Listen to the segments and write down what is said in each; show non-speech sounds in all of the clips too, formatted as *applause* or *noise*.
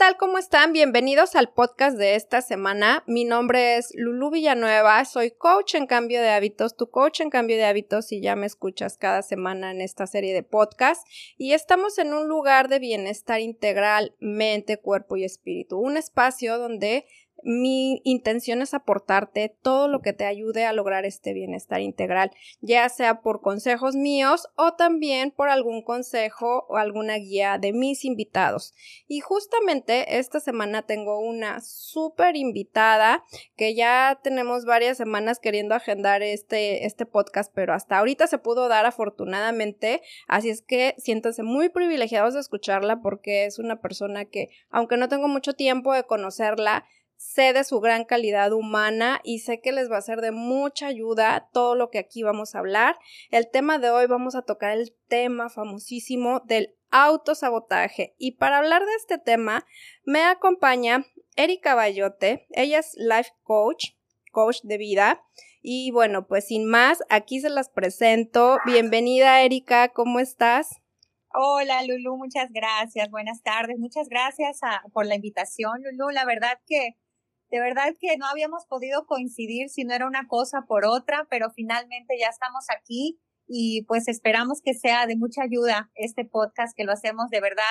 tal? ¿Cómo están? Bienvenidos al podcast de esta semana. Mi nombre es Lulu Villanueva, soy coach en cambio de hábitos, tu coach en cambio de hábitos y ya me escuchas cada semana en esta serie de podcasts. Y estamos en un lugar de bienestar integral, mente, cuerpo y espíritu, un espacio donde mi intención es aportarte todo lo que te ayude a lograr este bienestar integral, ya sea por consejos míos o también por algún consejo o alguna guía de mis invitados. Y justamente esta semana tengo una súper invitada que ya tenemos varias semanas queriendo agendar este, este podcast, pero hasta ahorita se pudo dar afortunadamente. Así es que siéntanse muy privilegiados de escucharla porque es una persona que, aunque no tengo mucho tiempo de conocerla, sé de su gran calidad humana y sé que les va a ser de mucha ayuda todo lo que aquí vamos a hablar. El tema de hoy vamos a tocar el tema famosísimo del autosabotaje y para hablar de este tema me acompaña Erika Bayote, ella es life coach, coach de vida y bueno, pues sin más, aquí se las presento. Bienvenida Erika, ¿cómo estás? Hola Lulu, muchas gracias. Buenas tardes. Muchas gracias por la invitación, Lulu. La verdad que de verdad que no habíamos podido coincidir si no era una cosa por otra, pero finalmente ya estamos aquí y pues esperamos que sea de mucha ayuda este podcast, que lo hacemos de verdad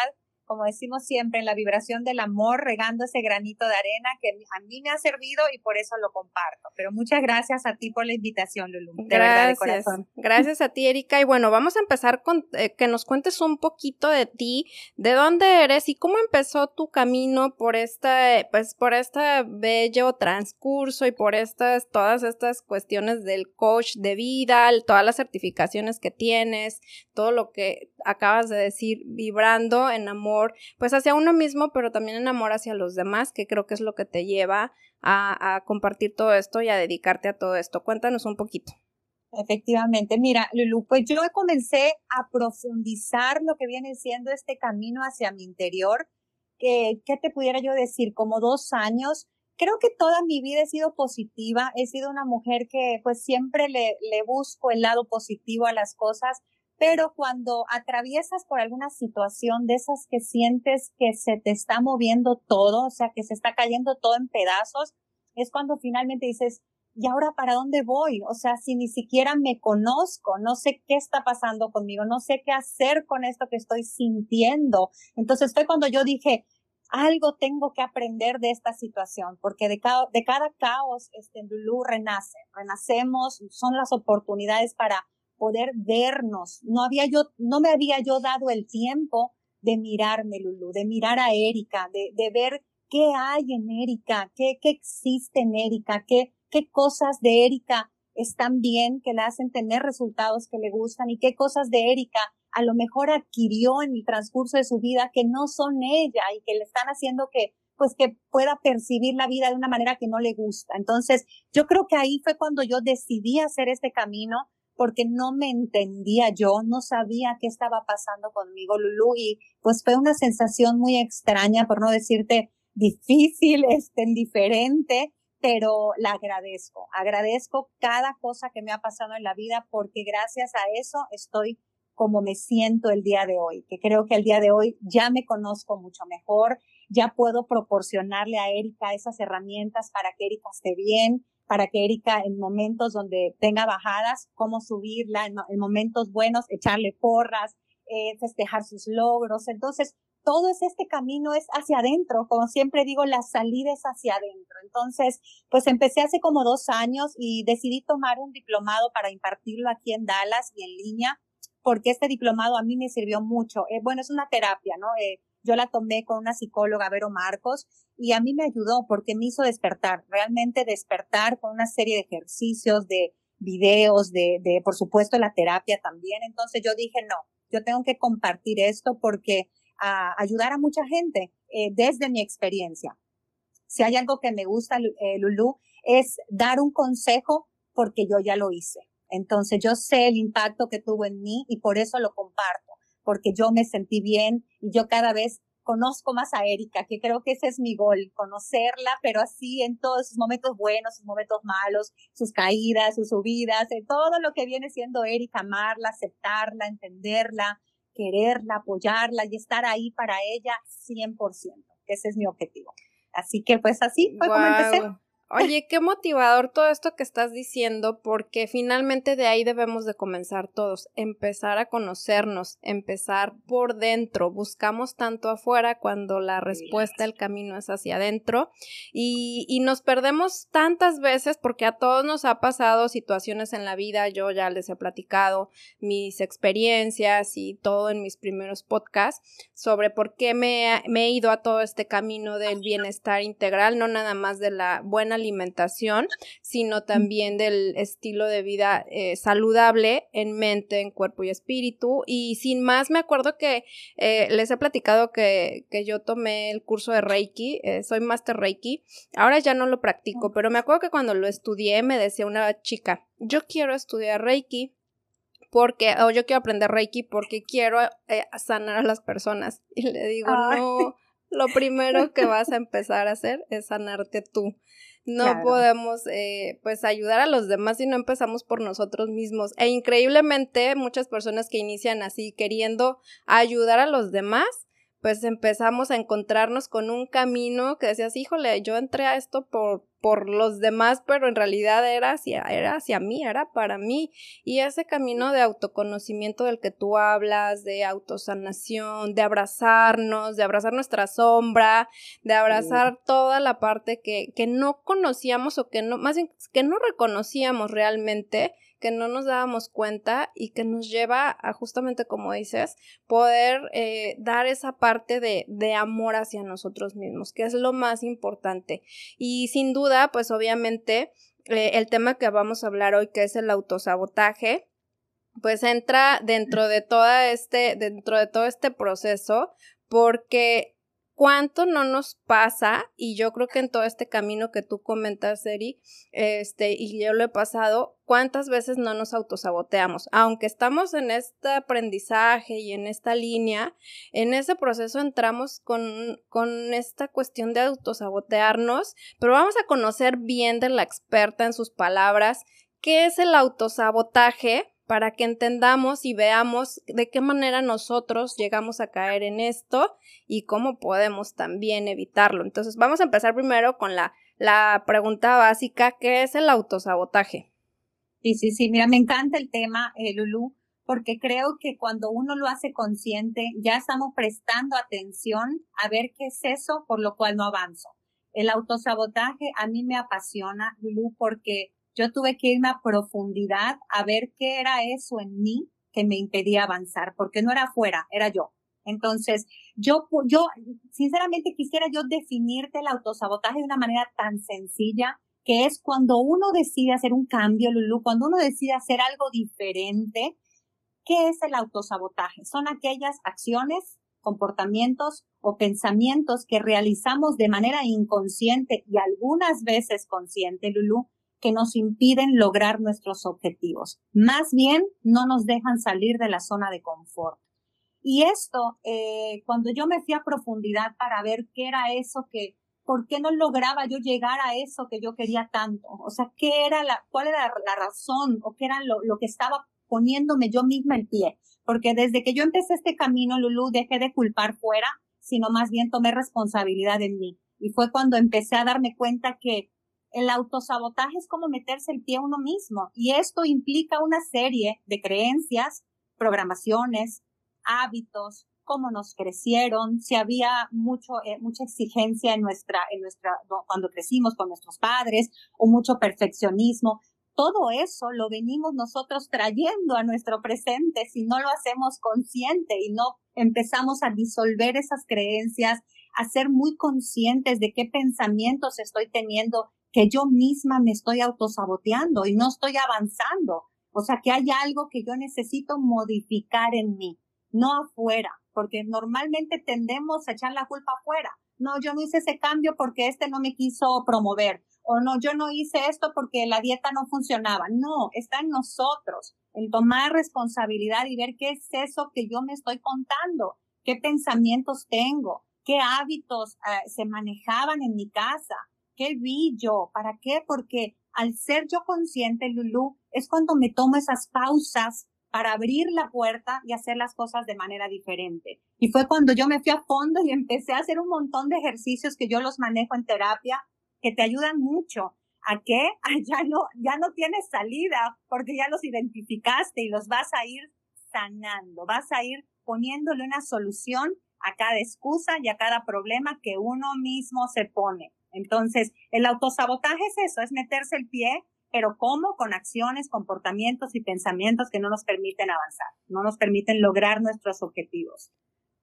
como decimos siempre, en la vibración del amor, regando ese granito de arena que a mí me ha servido y por eso lo comparto. Pero muchas gracias a ti por la invitación, Lulu. De gracias. verdad, de corazón. Gracias a ti, Erika. Y bueno, vamos a empezar con eh, que nos cuentes un poquito de ti, de dónde eres y cómo empezó tu camino por esta, pues por este bello transcurso y por estas, todas estas cuestiones del coach de vida, todas las certificaciones que tienes, todo lo que acabas de decir, vibrando en amor pues hacia uno mismo, pero también en amor hacia los demás, que creo que es lo que te lleva a, a compartir todo esto y a dedicarte a todo esto. Cuéntanos un poquito. Efectivamente, mira, Lulu, pues yo comencé a profundizar lo que viene siendo este camino hacia mi interior, que, ¿qué te pudiera yo decir? Como dos años. Creo que toda mi vida he sido positiva, he sido una mujer que pues siempre le, le busco el lado positivo a las cosas, pero cuando atraviesas por alguna situación de esas que sientes que se te está moviendo todo, o sea, que se está cayendo todo en pedazos, es cuando finalmente dices, ¿y ahora para dónde voy? O sea, si ni siquiera me conozco, no sé qué está pasando conmigo, no sé qué hacer con esto que estoy sintiendo. Entonces fue cuando yo dije, algo tengo que aprender de esta situación, porque de cada, de cada caos, este Lulú renace, renacemos, son las oportunidades para poder vernos. No había yo, no me había yo dado el tiempo de mirarme, Lulu, de mirar a Erika, de, de ver qué hay en Erika, qué, qué existe en Erika, qué, qué cosas de Erika están bien, que le hacen tener resultados que le gustan y qué cosas de Erika a lo mejor adquirió en el transcurso de su vida que no son ella y que le están haciendo que pues que pueda percibir la vida de una manera que no le gusta. Entonces, yo creo que ahí fue cuando yo decidí hacer este camino porque no me entendía yo, no sabía qué estaba pasando conmigo, Lulu, y pues fue una sensación muy extraña, por no decirte difícil, *laughs* este, diferente, pero la agradezco. Agradezco cada cosa que me ha pasado en la vida porque gracias a eso estoy como me siento el día de hoy, que creo que el día de hoy ya me conozco mucho mejor, ya puedo proporcionarle a Erika esas herramientas para que Erika esté bien, para que Erika en momentos donde tenga bajadas, cómo subirla, en, momentos buenos, echarle porras, eh, festejar sus logros. Entonces, todo es este camino es hacia adentro, como siempre digo, la salida es hacia adentro. Entonces, pues empecé hace como dos años y decidí tomar un diplomado para impartirlo aquí en Dallas y en línea, porque este diplomado a mí me sirvió mucho. Eh, bueno, es una terapia, ¿no? Eh, yo la tomé con una psicóloga, Vero Marcos, y a mí me ayudó porque me hizo despertar, realmente despertar con una serie de ejercicios, de videos, de, por supuesto, la terapia también. Entonces yo dije, no, yo tengo que compartir esto porque a ayudar a mucha gente eh, desde mi experiencia. Si hay algo que me gusta, eh, Lulu, es dar un consejo porque yo ya lo hice. Entonces yo sé el impacto que tuvo en mí y por eso lo comparto porque yo me sentí bien y yo cada vez conozco más a Erika, que creo que ese es mi gol, conocerla, pero así en todos sus momentos buenos, sus momentos malos, sus caídas, sus subidas, en todo lo que viene siendo Erika, amarla, aceptarla, entenderla, quererla, apoyarla y estar ahí para ella 100%. ese es mi objetivo. Así que pues así fue como empecé. Oye, qué motivador todo esto que estás diciendo, porque finalmente de ahí debemos de comenzar todos, empezar a conocernos, empezar por dentro. Buscamos tanto afuera cuando la respuesta, el camino es hacia adentro y, y nos perdemos tantas veces porque a todos nos ha pasado situaciones en la vida, yo ya les he platicado mis experiencias y todo en mis primeros podcasts sobre por qué me, me he ido a todo este camino del bienestar integral, no nada más de la buena alimentación, sino también del estilo de vida eh, saludable en mente, en cuerpo y espíritu. Y sin más, me acuerdo que eh, les he platicado que, que, yo tomé el curso de Reiki, eh, soy Master Reiki, ahora ya no lo practico, pero me acuerdo que cuando lo estudié me decía una chica, yo quiero estudiar Reiki porque, o yo quiero aprender Reiki porque quiero sanar a las personas. Y le digo, no, lo primero que vas a empezar a hacer es sanarte tú. No podemos, eh, pues, ayudar a los demás si no empezamos por nosotros mismos. E increíblemente, muchas personas que inician así, queriendo ayudar a los demás, pues empezamos a encontrarnos con un camino que decías, híjole, yo entré a esto por, por los demás, pero en realidad era hacia, era hacia mí, era para mí. Y ese camino de autoconocimiento del que tú hablas, de autosanación, de abrazarnos, de abrazar nuestra sombra, de abrazar toda la parte que, que no conocíamos o que no, más bien que no reconocíamos realmente, que no nos dábamos cuenta y que nos lleva a justamente como dices, poder eh, dar esa parte de, amor hacia nosotros mismos, que es lo más importante. Y sin duda, pues obviamente, eh, el tema que vamos a hablar hoy, que es el autosabotaje, pues entra dentro de toda este, dentro de todo este proceso, porque cuánto no nos pasa, y yo creo que en todo este camino que tú comentas, Eri, este, y yo lo he pasado, cuántas veces no nos autosaboteamos. Aunque estamos en este aprendizaje y en esta línea, en ese proceso entramos con, con esta cuestión de autosabotearnos, pero vamos a conocer bien de la experta en sus palabras qué es el autosabotaje para que entendamos y veamos de qué manera nosotros llegamos a caer en esto y cómo podemos también evitarlo. Entonces, vamos a empezar primero con la, la pregunta básica, ¿qué es el autosabotaje? Sí, sí, sí, mira, me encanta el tema, eh, Lulu, porque creo que cuando uno lo hace consciente, ya estamos prestando atención a ver qué es eso por lo cual no avanzo. El autosabotaje a mí me apasiona, Lulu, porque yo tuve que irme a profundidad a ver qué era eso en mí que me impedía avanzar, porque no era afuera, era yo. Entonces, yo, yo, sinceramente quisiera yo definirte el autosabotaje de una manera tan sencilla, que es cuando uno decide hacer un cambio, Lulu, cuando uno decide hacer algo diferente, ¿qué es el autosabotaje? Son aquellas acciones, comportamientos o pensamientos que realizamos de manera inconsciente y algunas veces consciente, Lulu, que nos impiden lograr nuestros objetivos. Más bien, no nos dejan salir de la zona de confort. Y esto, eh, cuando yo me fui a profundidad para ver qué era eso que, por qué no lograba yo llegar a eso que yo quería tanto, o sea, qué era la, cuál era la razón o qué era lo, lo que estaba poniéndome yo misma en pie. Porque desde que yo empecé este camino, Lulu, dejé de culpar fuera, sino más bien tomé responsabilidad en mí. Y fue cuando empecé a darme cuenta que el autosabotaje es como meterse el pie a uno mismo y esto implica una serie de creencias, programaciones, hábitos, cómo nos crecieron, si había mucho, eh, mucha exigencia en nuestra, en nuestra, cuando crecimos con nuestros padres o mucho perfeccionismo. Todo eso lo venimos nosotros trayendo a nuestro presente si no lo hacemos consciente y no empezamos a disolver esas creencias, a ser muy conscientes de qué pensamientos estoy teniendo que yo misma me estoy autosaboteando y no estoy avanzando. O sea, que hay algo que yo necesito modificar en mí, no afuera, porque normalmente tendemos a echar la culpa afuera. No, yo no hice ese cambio porque este no me quiso promover. O no, yo no hice esto porque la dieta no funcionaba. No, está en nosotros, el tomar responsabilidad y ver qué es eso que yo me estoy contando, qué pensamientos tengo, qué hábitos eh, se manejaban en mi casa, ¿Qué vi yo? ¿Para qué? Porque al ser yo consciente, Lulu, es cuando me tomo esas pausas para abrir la puerta y hacer las cosas de manera diferente. Y fue cuando yo me fui a fondo y *laughs* empecé a hacer un montón de ejercicios que yo los manejo en terapia, que te ayudan mucho. ¿A qué? *laughs* ya no, ya no tienes salida porque ya los identificaste y los vas a ir sanando, vas a ir poniéndole una solución a cada excusa y a cada problema que uno mismo se pone. Entonces, el autosabotaje es eso, es meterse el pie pero ¿cómo? Con acciones, comportamientos y pensamientos que no nos permiten avanzar, no nos permiten lograr nuestros objetivos.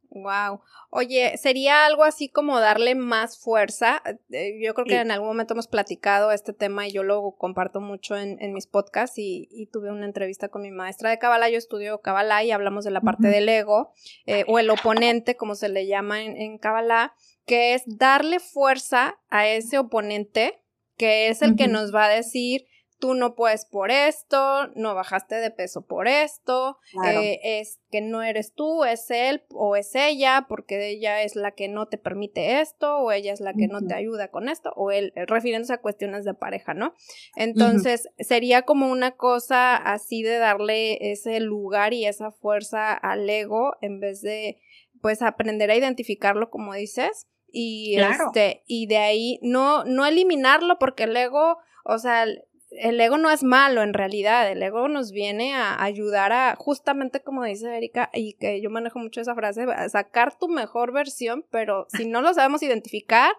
Wow. Oye, sería algo así como darle más fuerza. Eh, yo creo que en algún momento hemos platicado este tema y yo lo comparto mucho en, mis podcasts y, tuve una entrevista con mi maestra de Kabbalah. Yo estudio Kabbalah y hablamos de la parte del ego eh, o el oponente, como se le llama en, en Kabbalah, que es darle fuerza a ese oponente que es el que nos va a decir tú no puedes por esto, no bajaste de peso por esto, eh, es que no eres tú, es él o es ella, porque ella es la que no te permite esto, o ella es la que no te ayuda con esto, o él, eh, refiriéndose a cuestiones de pareja, ¿no? Entonces, sería como una cosa así de darle ese lugar y esa fuerza al ego en vez de, pues, aprender a identificarlo, como dices. Y, este, y de ahí no, no eliminarlo porque el ego, o sea, el ego no es malo en realidad, el ego nos viene a ayudar a, justamente como dice Erika, y que yo manejo mucho esa frase, a sacar tu mejor versión, pero si no lo sabemos identificar,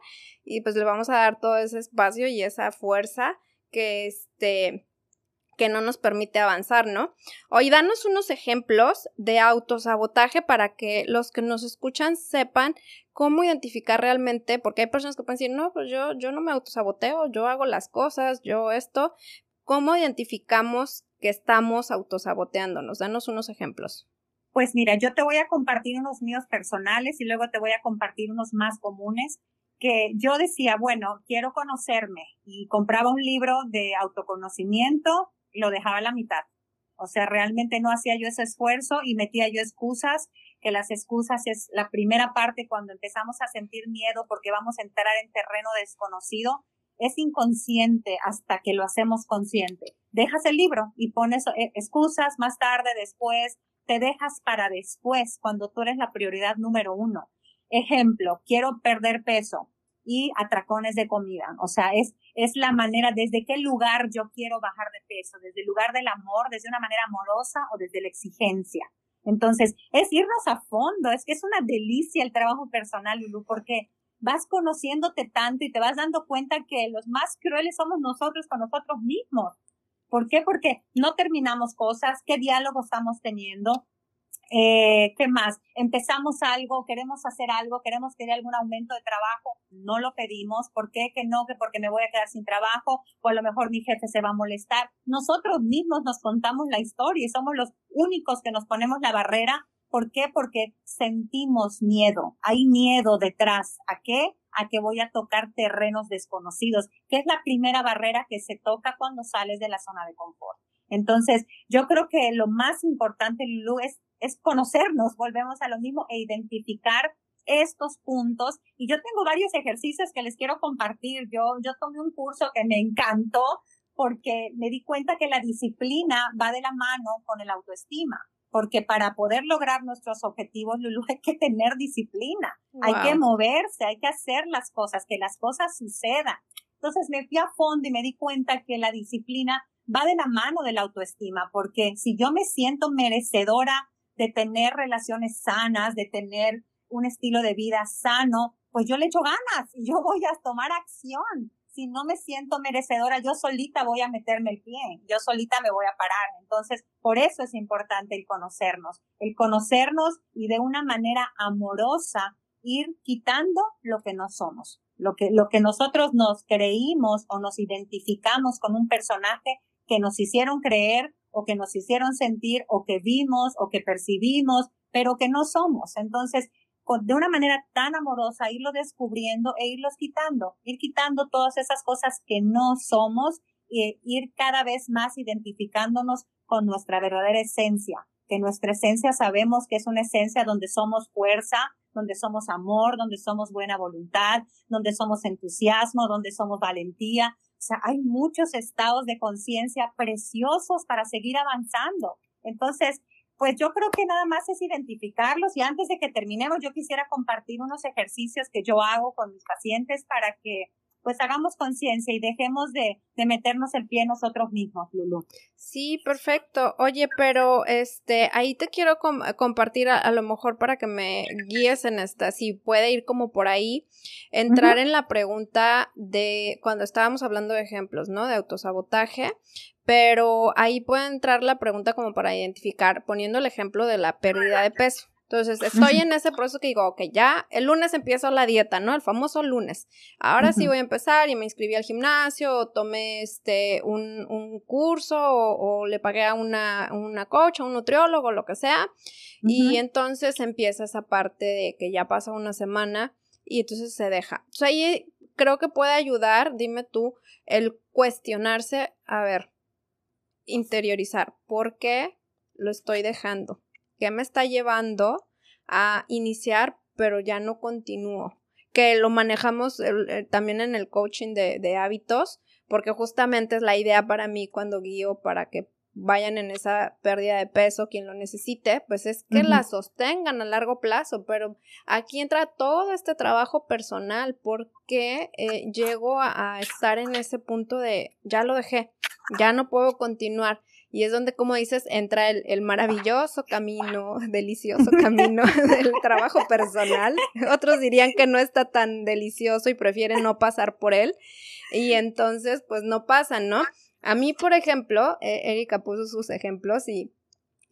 y pues le vamos a dar todo ese espacio y esa fuerza que este que no nos permite avanzar, ¿no? Hoy danos unos ejemplos de autosabotaje para que los que nos escuchan sepan cómo identificar realmente, porque hay personas que pueden decir, no, pues yo, yo no me autosaboteo, yo hago las cosas, yo esto. ¿Cómo identificamos que estamos autosaboteándonos? Danos unos ejemplos. Pues mira, yo te voy a compartir unos míos personales y luego te voy a compartir unos más comunes que yo decía, bueno, quiero conocerme y compraba un libro de autoconocimiento lo dejaba la mitad. O sea, realmente no hacía yo ese esfuerzo y metía yo excusas, que las excusas es la primera parte cuando empezamos a sentir miedo porque vamos a entrar en terreno desconocido. Es inconsciente hasta que lo hacemos consciente. Dejas el libro y pones eh, excusas más tarde, después, te dejas para después, cuando tú eres la prioridad número uno. Ejemplo, quiero perder peso y atracones de comida. O sea, es, es la manera desde qué lugar yo quiero bajar de peso, desde el lugar del amor, desde una manera amorosa o desde la exigencia. Entonces, es irnos a fondo, es que es una delicia el trabajo personal, Lulu, porque vas conociéndote tanto y te vas dando cuenta que los más crueles somos nosotros con nosotros mismos. ¿Por qué? Porque no terminamos cosas, qué diálogo estamos teniendo, eh, ¿Qué más? Empezamos algo, queremos hacer algo, queremos tener algún aumento de trabajo, no lo pedimos. ¿Por qué? Que no, que porque me voy a quedar sin trabajo o a lo mejor mi jefe se va a molestar. Nosotros mismos nos contamos la historia y somos los únicos que nos ponemos la barrera. ¿Por qué? Porque sentimos miedo. Hay miedo detrás. ¿A qué? A que voy a tocar terrenos desconocidos, que es la primera barrera que se toca cuando sales de la zona de confort. Entonces, yo creo que lo más importante, Lulu, es es conocernos, volvemos a lo mismo, e identificar estos puntos. Y yo tengo varios ejercicios que les quiero compartir. Yo, yo tomé un curso que me encantó porque me di cuenta que la disciplina va de la mano con el autoestima. Porque para poder lograr nuestros objetivos, Lulu, *laughs* hay que tener disciplina, hay que moverse, hay que hacer las cosas, que las cosas sucedan. Entonces me fui a fondo y me di cuenta que la disciplina va de la mano de la autoestima, porque si yo me siento merecedora de tener relaciones sanas, de tener un estilo de vida sano, pues yo le echo ganas y yo voy a tomar acción. Si no me siento merecedora, yo solita voy a meterme el pie, yo solita me voy a parar. Entonces, por eso es importante el conocernos, el conocernos y de una manera amorosa ir quitando lo que no somos, lo que, lo que nosotros nos creímos o nos identificamos con un personaje que nos hicieron creer o que nos hicieron sentir o que vimos o que percibimos, pero que no somos. Entonces, de una manera tan amorosa, irlo descubriendo e irlos quitando, ir quitando todas esas cosas que no somos e ir cada vez más identificándonos con nuestra verdadera esencia, que nuestra esencia sabemos que es una esencia donde somos fuerza, donde somos amor, donde somos buena voluntad, donde somos entusiasmo, donde somos valentía, o sea, hay muchos estados de conciencia preciosos para seguir avanzando. Entonces, pues yo creo que nada más es identificarlos y antes de que terminemos yo quisiera compartir unos ejercicios que yo hago con mis pacientes para que pues hagamos conciencia y dejemos de, de, meternos el pie nosotros mismos, Lulu. Sí, perfecto. Oye, pero este, ahí te quiero compartir a, lo mejor para que me guíes en esta, si puede ir como por ahí, entrar en la pregunta de cuando estábamos hablando de ejemplos, ¿no? De autosabotaje, pero ahí puede entrar la pregunta como para identificar, poniendo el ejemplo de la pérdida de peso. Entonces, estoy en ese proceso que digo, ok, ya el lunes empiezo la dieta, ¿no? El famoso lunes. Ahora sí voy a empezar y me inscribí al gimnasio, o tomé este, un, un curso, o, le pagué a una, una coach, a un nutriólogo, lo que sea. Y entonces empieza esa parte de que ya pasa una semana y entonces se deja. O sea, ahí creo que puede ayudar, dime tú, el cuestionarse, a ver, interiorizar, ¿por qué lo estoy dejando? ¿Qué me está llevando a iniciar, pero ya no continúo? Que lo manejamos también en el coaching de, de hábitos, porque justamente es la idea para mí cuando guío para que vayan en esa pérdida de peso, quien lo necesite, pues es que la sostengan a largo plazo, pero aquí entra todo este trabajo personal, porque eh, llego a, estar en ese punto de ya lo dejé, ya no puedo continuar. Y es donde, como dices, entra el, maravilloso camino, *laughs* delicioso *laughs* camino del trabajo personal. *laughs* Otros dirían que no está tan delicioso y prefieren no pasar por él. Y entonces, pues no pasan, ¿no? A mí, por ejemplo, eh, Erika puso sus ejemplos y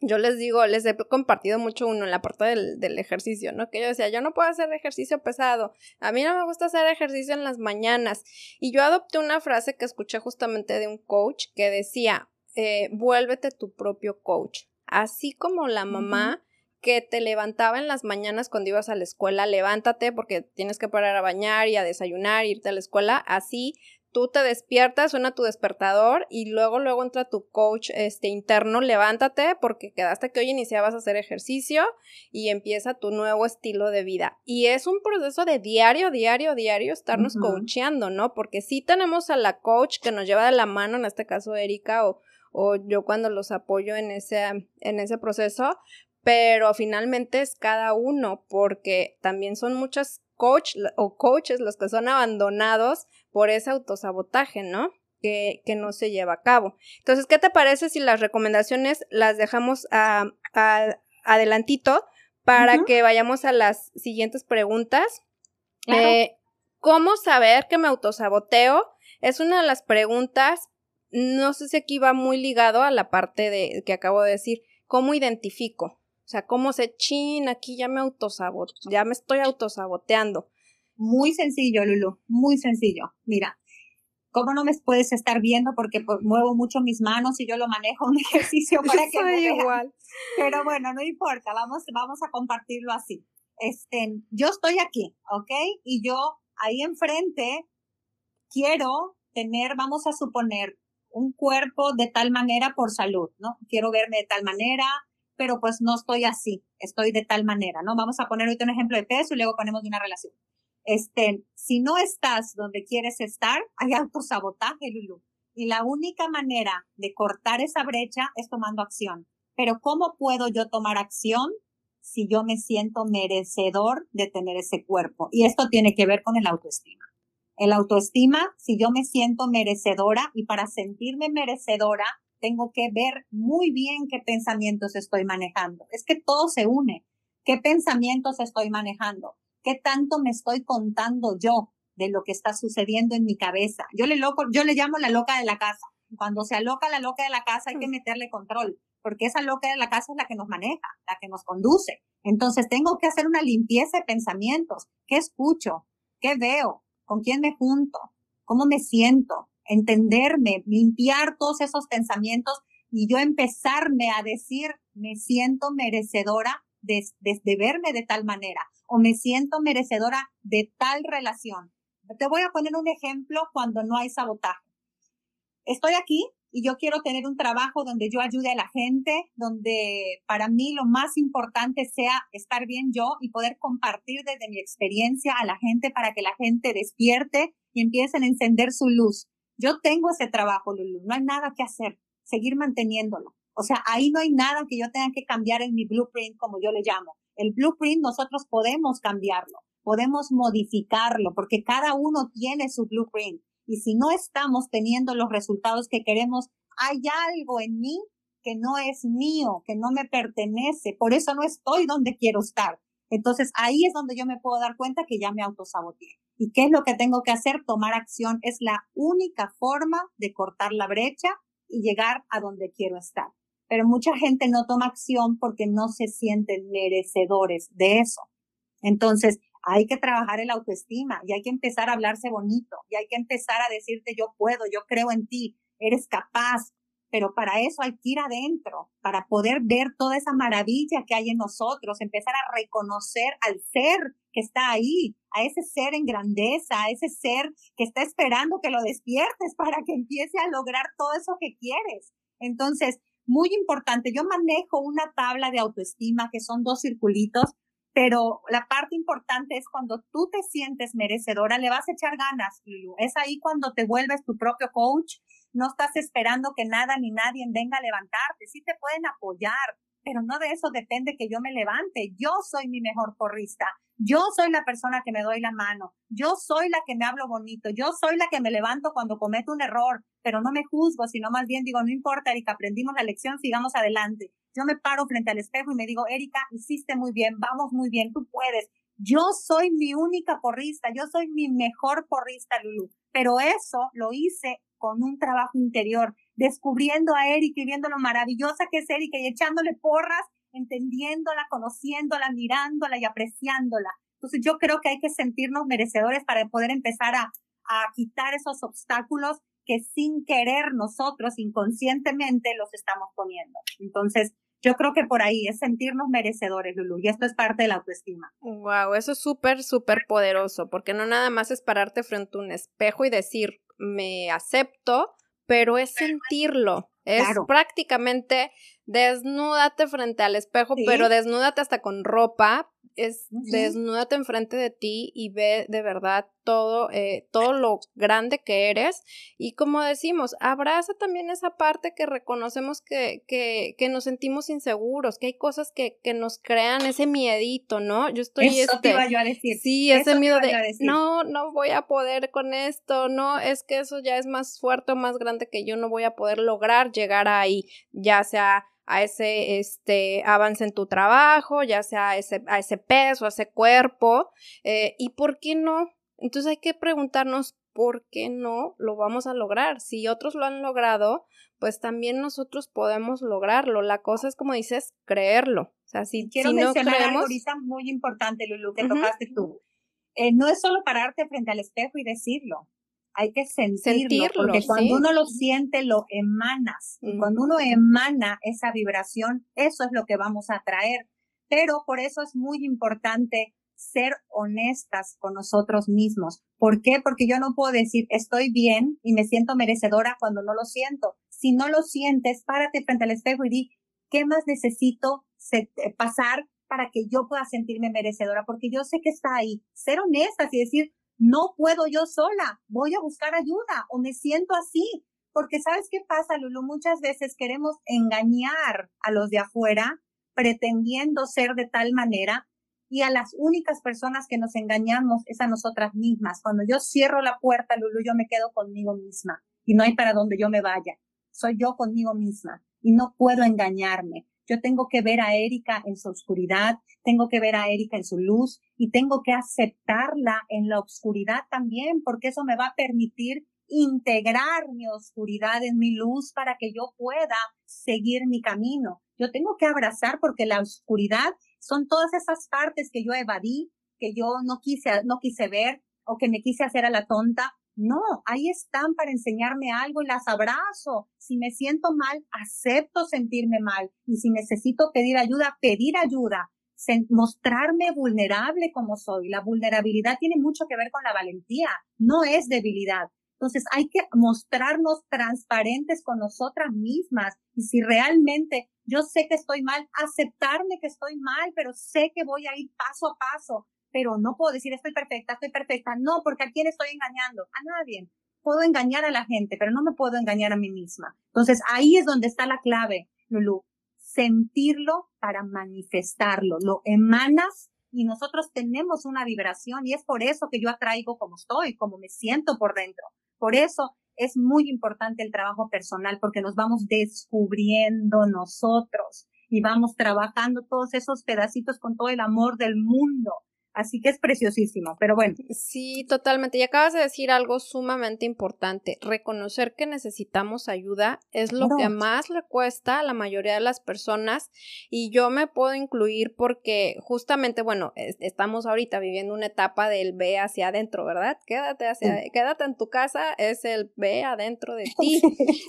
yo les digo, les he compartido mucho uno en la parte del, del, ejercicio, ¿no? Que yo decía, yo no puedo hacer ejercicio pesado, a mí no me gusta hacer ejercicio en las mañanas. Y yo adopté una frase que escuché justamente de un coach que decía, eh, vuélvete tu propio coach. Así como la mamá que te levantaba en las mañanas cuando ibas a la escuela, levántate porque tienes que parar a bañar y a desayunar, irte a la escuela, así tú te despiertas, suena tu despertador y luego luego entra tu coach este interno, levántate porque quedaste que hoy iniciabas a hacer ejercicio y empieza tu nuevo estilo de vida. Y es un proceso de diario, diario, diario estarnos coacheando, ¿no? Porque sí tenemos a la coach que nos lleva de la mano, en este caso Erika o o yo cuando los apoyo en ese, en ese proceso, pero finalmente es cada uno porque también son muchos coach o coaches los que son abandonados por ese autosabotaje, ¿no? Que, que, no se lleva a cabo. Entonces, ¿qué te parece si las recomendaciones las dejamos a, adelantito para que vayamos a las siguientes preguntas? Eh, ¿Cómo saber que me autosaboteo? Es una de las preguntas no sé si aquí va muy ligado a la parte de que acabo de decir, ¿cómo identifico? O sea, ¿cómo se chin? Aquí ya me autosabot, ya me estoy autosaboteando. Muy sencillo, Lulu, muy sencillo. Mira, ¿cómo no me puedes estar viendo? Porque pues, muevo mucho mis manos y yo lo manejo un *laughs* ejercicio para que me igual. Pero bueno, no importa, vamos, vamos a compartirlo así. Este, yo estoy aquí, ¿ok? Y yo ahí enfrente quiero tener, vamos a suponer, un cuerpo de tal manera por salud, ¿no? Quiero verme de tal manera, pero pues no estoy así, estoy de tal manera, ¿no? Vamos a poner ahorita un ejemplo de peso y luego ponemos una relación. Este, si no estás donde quieres estar, hay autosabotaje, Lulu. Y la única manera de cortar esa brecha es tomando acción. Pero ¿cómo puedo yo tomar acción si yo me siento merecedor de tener ese cuerpo? Y esto tiene que ver con el autoestima. El autoestima, si yo me siento merecedora y para sentirme merecedora, tengo que ver muy bien qué pensamientos estoy manejando. Es que todo se une. ¿Qué pensamientos estoy manejando? ¿Qué tanto me estoy contando yo de lo que está sucediendo en mi cabeza? Yo le, loco, yo le llamo la loca de la casa. Cuando se aloca la loca de la casa hay que meterle control, porque esa loca de la casa es la que nos maneja, la que nos conduce. Entonces tengo que hacer una limpieza de pensamientos. ¿Qué escucho? ¿Qué veo? Con quién me junto, cómo me siento, entenderme, limpiar todos esos pensamientos y yo empezarme a decir, me siento merecedora de, verme de tal manera o me siento merecedora de tal relación. Te voy a poner un ejemplo cuando no hay sabotaje. Estoy aquí y yo quiero tener un trabajo donde yo ayude a la gente, donde para mí lo más importante sea estar bien yo y poder compartir desde mi experiencia a la gente para que la gente despierte y empiecen a encender su luz. Yo tengo ese trabajo, Lulu, no hay nada que hacer, seguir manteniéndolo. O sea, ahí no hay nada que yo tenga que cambiar en mi blueprint, como yo le llamo. El blueprint nosotros podemos cambiarlo, podemos modificarlo, porque cada uno tiene su blueprint. Y si no estamos teniendo los resultados que queremos, hay algo en mí que no es mío, que no me pertenece. Por eso no estoy donde quiero estar. Entonces ahí es donde yo me puedo dar cuenta que ya me autosaboteé. ¿Y qué es lo que tengo que hacer? Tomar acción es la única forma de cortar la brecha y llegar a donde quiero estar. Pero mucha gente no toma acción porque no se sienten merecedores de eso. Entonces, hay que trabajar el autoestima y hay que empezar a hablarse bonito y hay que empezar a decirte yo puedo, yo creo en ti, eres capaz, pero para eso hay que ir adentro, para poder ver toda esa maravilla que hay en nosotros, empezar a reconocer al ser que está ahí, a ese ser en grandeza, a ese ser que está esperando que lo despiertes *laughs* para que empiece a lograr todo eso que quieres. Entonces, muy importante, yo manejo una tabla de autoestima que son dos circulitos, pero la parte importante es cuando tú te sientes merecedora, le vas a echar ganas, Es ahí cuando te vuelves tu propio coach, no estás esperando que nada ni nadie venga a levantarte, sí te pueden apoyar, pero no de eso depende que yo me levante. Yo soy mi mejor porrista. Yo soy la persona que me doy la mano. Yo soy la que me hablo bonito. Yo soy la que me levanto cuando cometo un error, pero no me juzgo, sino más bien digo, no importa, Erika, aprendimos la lección, sigamos adelante. Yo me paro frente al espejo y me digo, Erika, hiciste muy bien, vamos muy bien, tú puedes. Yo soy mi única porrista, yo soy mi mejor porrista, Lulu. Pero eso lo hice con un trabajo interior, descubriendo a Erika y viendo lo maravillosa que es Erika y echándole porras, entendiéndola, conociéndola, mirándola y apreciándola. Entonces yo creo que hay que sentirnos merecedores para poder empezar a, a quitar esos obstáculos que sin querer nosotros inconscientemente los estamos poniendo. Entonces, yo creo que por ahí es sentirnos merecedores, Lulu, y esto es parte de la autoestima. Wow, eso es súper, súper poderoso, porque no nada más es pararte frente a un espejo y decir, me acepto, pero es sentirlo. Es prácticamente desnúdate frente al espejo, pero desnúdate hasta con ropa, es desnúdate enfrente de ti y ve de verdad todo, eh, todo lo grande que eres. Y como decimos, abraza también esa parte que reconocemos que, que, que nos sentimos inseguros, que hay cosas que, que nos crean ese miedito, ¿no? Yo estoy Eso te este, iba yo a decir. Sí, ese miedo de no, no voy a poder con esto, no, es que eso ya es más fuerte o más grande que yo no voy a poder lograr llegar ahí, ya sea a ese este, avance en tu trabajo, ya sea a ese, a ese peso, a ese cuerpo, eh, y por qué no. Entonces hay que preguntarnos por qué no lo vamos a lograr. Si otros lo han logrado, pues también nosotros podemos lograrlo. La cosa es, como dices, creerlo. O sea, si, Quiero si no creemos... algo muy importante, Lulu, que tocaste tú. Eh, no es solo pararte frente al espejo y decirlo hay que sentirlo, porque cuando uno lo siente, lo emanas. Y cuando uno emana esa vibración, eso es lo que vamos a traer. Pero por eso es muy importante ser honestas con nosotros mismos. ¿Por qué? Porque yo no puedo decir estoy bien y me siento merecedora cuando no lo siento. Si no lo sientes, párate frente al espejo y di, ¿qué más necesito eh, pasar para que yo pueda sentirme merecedora? Porque yo sé que está ahí. Ser honestas y decir, no puedo yo sola, voy a buscar ayuda o me siento así. Porque sabes qué pasa, Lulu, muchas veces queremos engañar a los de afuera pretendiendo ser de tal manera y a las únicas personas que nos engañamos es a nosotras mismas. Cuando yo cierro la puerta, Lulu, yo me quedo conmigo misma y no hay para donde yo me vaya. Soy yo conmigo misma y no puedo engañarme. Yo tengo que ver a Erika en su oscuridad, tengo que ver a Erika en su luz y tengo que aceptarla en la oscuridad también, porque eso me va a permitir integrar mi oscuridad en mi luz para que yo pueda seguir mi camino. Yo tengo que abrazar porque la oscuridad son todas esas partes que yo evadí, que yo no quise, no quise ver o que me quise hacer a la tonta no, ahí están para enseñarme algo y las abrazo. Si me siento mal, acepto sentirme mal. Y si necesito pedir ayuda, pedir ayuda. mostrarme vulnerable como soy. La vulnerabilidad tiene mucho que ver con la valentía, no es debilidad. Entonces hay que mostrarnos transparentes con nosotras mismas. Y si realmente yo sé que estoy mal, aceptarme que estoy mal, pero sé que voy a ir paso a paso pero no puedo decir estoy perfecta, estoy perfecta. No, porque a quién estoy engañando? A nadie. Puedo engañar a la gente, pero no me puedo engañar a mí misma. Entonces ahí es donde está la clave. Lulu, sentirlo para manifestarlo, lo emanas y nosotros tenemos una vibración y es por eso que yo atraigo como estoy, como me siento por dentro. Por eso es muy importante el trabajo personal porque nos vamos descubriendo nosotros y vamos trabajando todos esos pedacitos con todo el amor del mundo. Así que es preciosísimo, pero bueno. Sí, totalmente. Y acabas de decir algo sumamente importante. Reconocer que necesitamos ayuda es lo que más le cuesta a la mayoría de las personas y yo me puedo incluir porque justamente, bueno, estamos ahorita viviendo una etapa del ve hacia adentro, ¿verdad? Quédate hacia, quédate en tu casa es el ve adentro de *laughs* ti.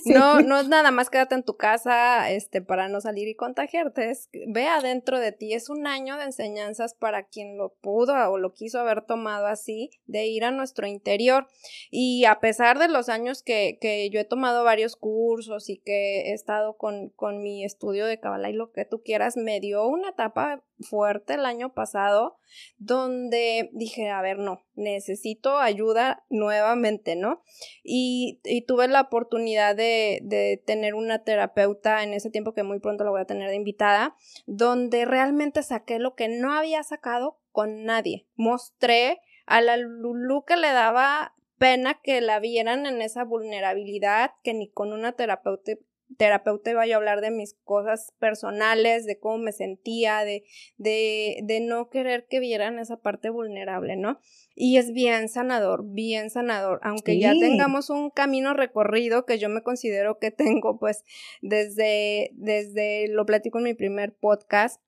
No, no es nada más quédate en tu casa, este, para no salir y contagiarte, es ve adentro de ti. Es un año de enseñanzas para quien lo o lo quiso haber tomado así, de ir a nuestro interior. Y a pesar de los años que, que yo he tomado varios cursos y que he estado con, con mi estudio de Kabbalah y lo que tú quieras, me dio una etapa fuerte el año pasado donde dije, a ver, no, necesito ayuda nuevamente, ¿no? Y, y tuve la oportunidad de, de, tener una terapeuta en ese tiempo que muy pronto la voy a tener de invitada, donde realmente saqué lo que no había sacado con nadie. Mostré a la Lulu que le daba pena que la vieran en esa vulnerabilidad, que ni con una terapeuta, terapeuta iba yo a hablar de mis cosas personales, de cómo me sentía, de, de, de no querer que vieran esa parte vulnerable, ¿no? Y es bien sanador, bien sanador, aunque ya tengamos un camino recorrido que yo me considero que tengo, pues desde, desde, lo platico en mi primer podcast,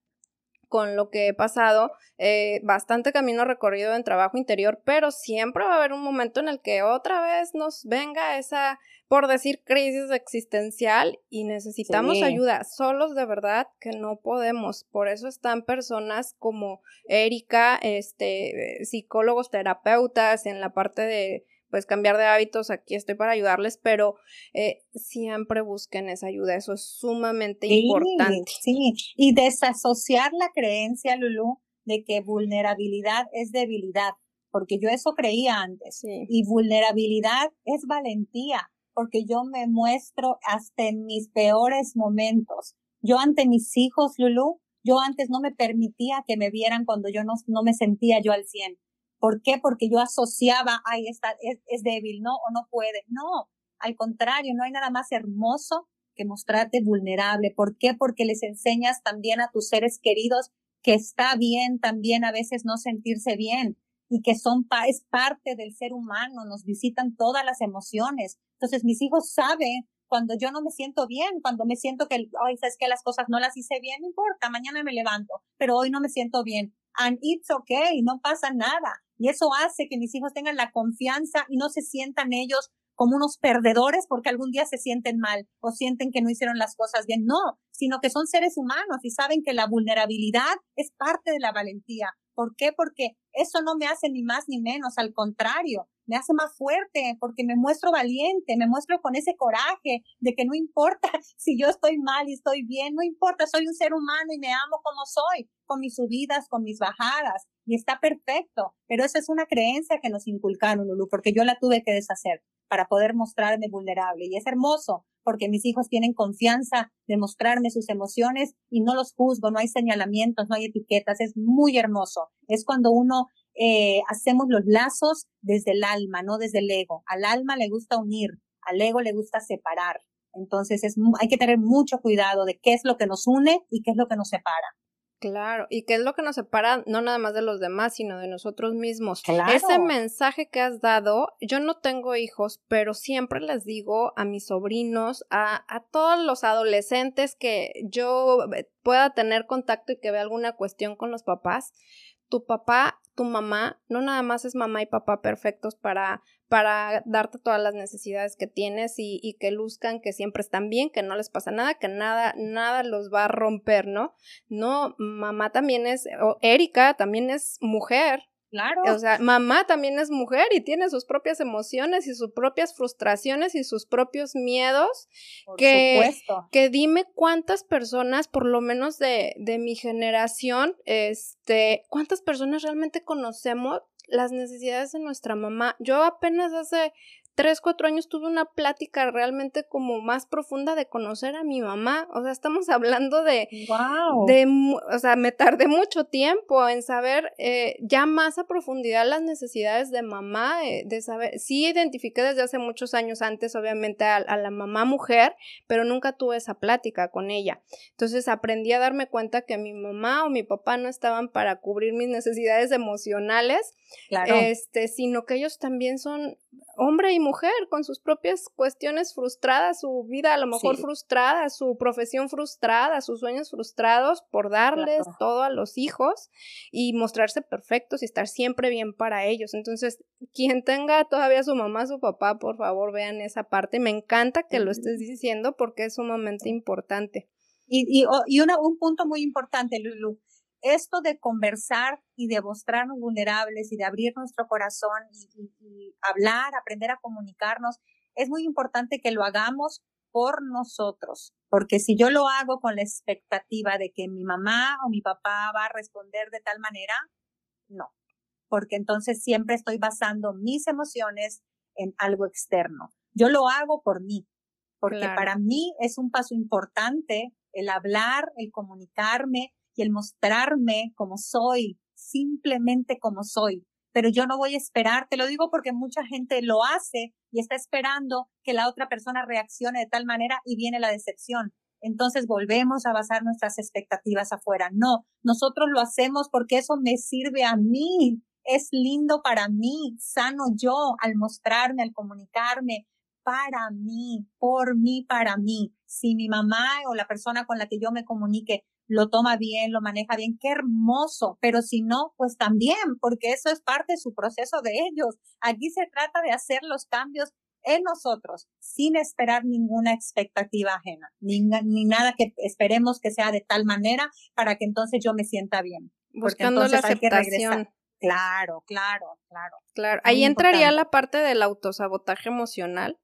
con lo que he pasado, eh, bastante camino recorrido en trabajo interior, pero siempre va a haber un momento en el que otra vez nos venga esa, por decir, crisis existencial y necesitamos ayuda. Solos de verdad que no podemos. Por eso están personas como Erika, este, psicólogos, terapeutas en la parte de pues cambiar de hábitos, aquí estoy para ayudarles, pero eh, siempre busquen esa ayuda, eso es sumamente importante. Sí, y desasociar la creencia, Lulu, de que vulnerabilidad es debilidad, porque yo eso creía antes, y vulnerabilidad es valentía, porque yo me muestro hasta en mis peores momentos. Yo ante mis hijos, Lulu, yo antes no me permitía que me vieran cuando yo no, no me sentía yo al 100 ¿Por qué? Porque yo asociaba, ay, está, es, débil, ¿no? O no puede. No, al contrario, no hay nada más hermoso que mostrarte vulnerable. ¿Por qué? Porque les enseñas también a tus seres queridos que está bien también a veces no sentirse bien y que son es parte del ser humano, nos visitan todas las emociones. Entonces mis hijos saben cuando yo no me siento bien, cuando me siento que, ay, sabes que las cosas no las hice bien, no importa, mañana me levanto, pero hoy no me siento bien. And it's okay, no pasa nada. Y eso hace que mis hijos tengan la confianza y no se sientan ellos como unos perdedores porque algún día se sienten mal o sienten que no hicieron las cosas bien. No, sino que son seres humanos y saben que la vulnerabilidad es parte de la valentía. ¿Por qué? Porque eso no me hace ni más ni menos, al contrario, me hace más fuerte porque me muestro valiente, me muestro con ese coraje de que no importa *laughs* si yo estoy mal y estoy bien, no importa, soy un ser humano y me amo como soy, con mis subidas, con mis bajadas, y está perfecto. Pero esa es una creencia que nos inculcaron, Lulu, porque yo la tuve que deshacer para poder mostrarme vulnerable. Y es hermoso porque mis hijos tienen confianza de mostrarme sus emociones y no los juzgo, no hay señalamientos, no hay etiquetas, es muy hermoso. Es cuando uno eh, hacemos los lazos desde el alma, no desde el ego. Al alma le gusta unir, al ego le gusta separar. Entonces es, hay que tener mucho cuidado de qué es lo que nos une y qué es lo que nos separa. Claro, y qué es lo que nos separa no nada más de los demás, sino de nosotros mismos. Ese mensaje que has dado, yo no tengo hijos, pero siempre les digo a mis sobrinos, a, a todos los adolescentes que yo pueda tener contacto y que vea alguna cuestión con los papás, tu papá, tu mamá, no nada más es mamá y papá perfectos para, para darte todas las necesidades que tienes y, y, que luzcan que siempre están bien, que no les pasa nada, que nada, nada los va a romper, ¿no? No, mamá también es, o Erika también es mujer, Claro. O sea, mamá también es mujer y tiene sus propias emociones y sus propias frustraciones y sus propios miedos. Por que, supuesto. que dime cuántas personas, por lo menos de, de mi generación, este, cuántas personas realmente conocemos las necesidades de nuestra mamá. Yo apenas hace tres, cuatro años tuve una plática realmente como más profunda de conocer a mi mamá. O sea, estamos *laughs* hablando de, wow. de o sea, me tardé mucho tiempo en saber eh, ya más a profundidad las necesidades de mamá, eh, de saber, sí identifiqué desde hace muchos años antes, obviamente, a, a la mamá mujer, pero nunca tuve esa plática con ella. Entonces aprendí a darme cuenta que mi mamá o mi papá no estaban para cubrir mis necesidades emocionales, claro. este, sino que ellos también son hombre y mujer con sus propias cuestiones frustradas, su vida a lo mejor Sí. frustrada, su profesión frustrada, sus sueños frustrados por darles Claro. todo a los hijos y mostrarse perfectos y estar siempre bien para ellos. Entonces, quien tenga todavía su mamá, su papá, por favor, vean esa parte. Me encanta que lo estés diciendo porque es sumamente importante. Y, y, o- y una- un punto muy importante, Lulu, esto de conversar y de mostrarnos vulnerables y de abrir nuestro corazón y, y- y hablar, aprender a comunicarnos, es muy importante que lo hagamos por nosotros, porque si yo lo hago con la expectativa de que mi mamá o mi papá va a responder de tal manera, no, porque entonces siempre estoy basando mis emociones en algo externo. Yo lo hago por mí, porque Claro. para mí es un paso importante el hablar, el comunicarme y el mostrarme como soy, simplemente como soy. Pero yo no voy a esperar, te lo digo porque mucha gente lo hace y está esperando que la otra persona reaccione de tal manera y viene la decepción. Entonces volvemos a basar nuestras expectativas afuera. No, nosotros lo hacemos porque eso me sirve a mí, es lindo para mí, sano yo al mostrarme, al comunicarme, para mí, por mí, para mí. Si mi mamá o la persona con la que yo me comunique lo toma bien, lo maneja bien, qué hermoso, pero si no, pues también, porque eso es parte de su proceso de ellos. Aquí se trata de hacer los cambios en nosotros, sin esperar ninguna expectativa ajena, ni, ni nada que esperemos que sea de tal manera para que entonces yo me sienta bien. Buscando la aceptación. Claro, claro, claro. Ahí entraría importante. la parte del autosabotaje emocional.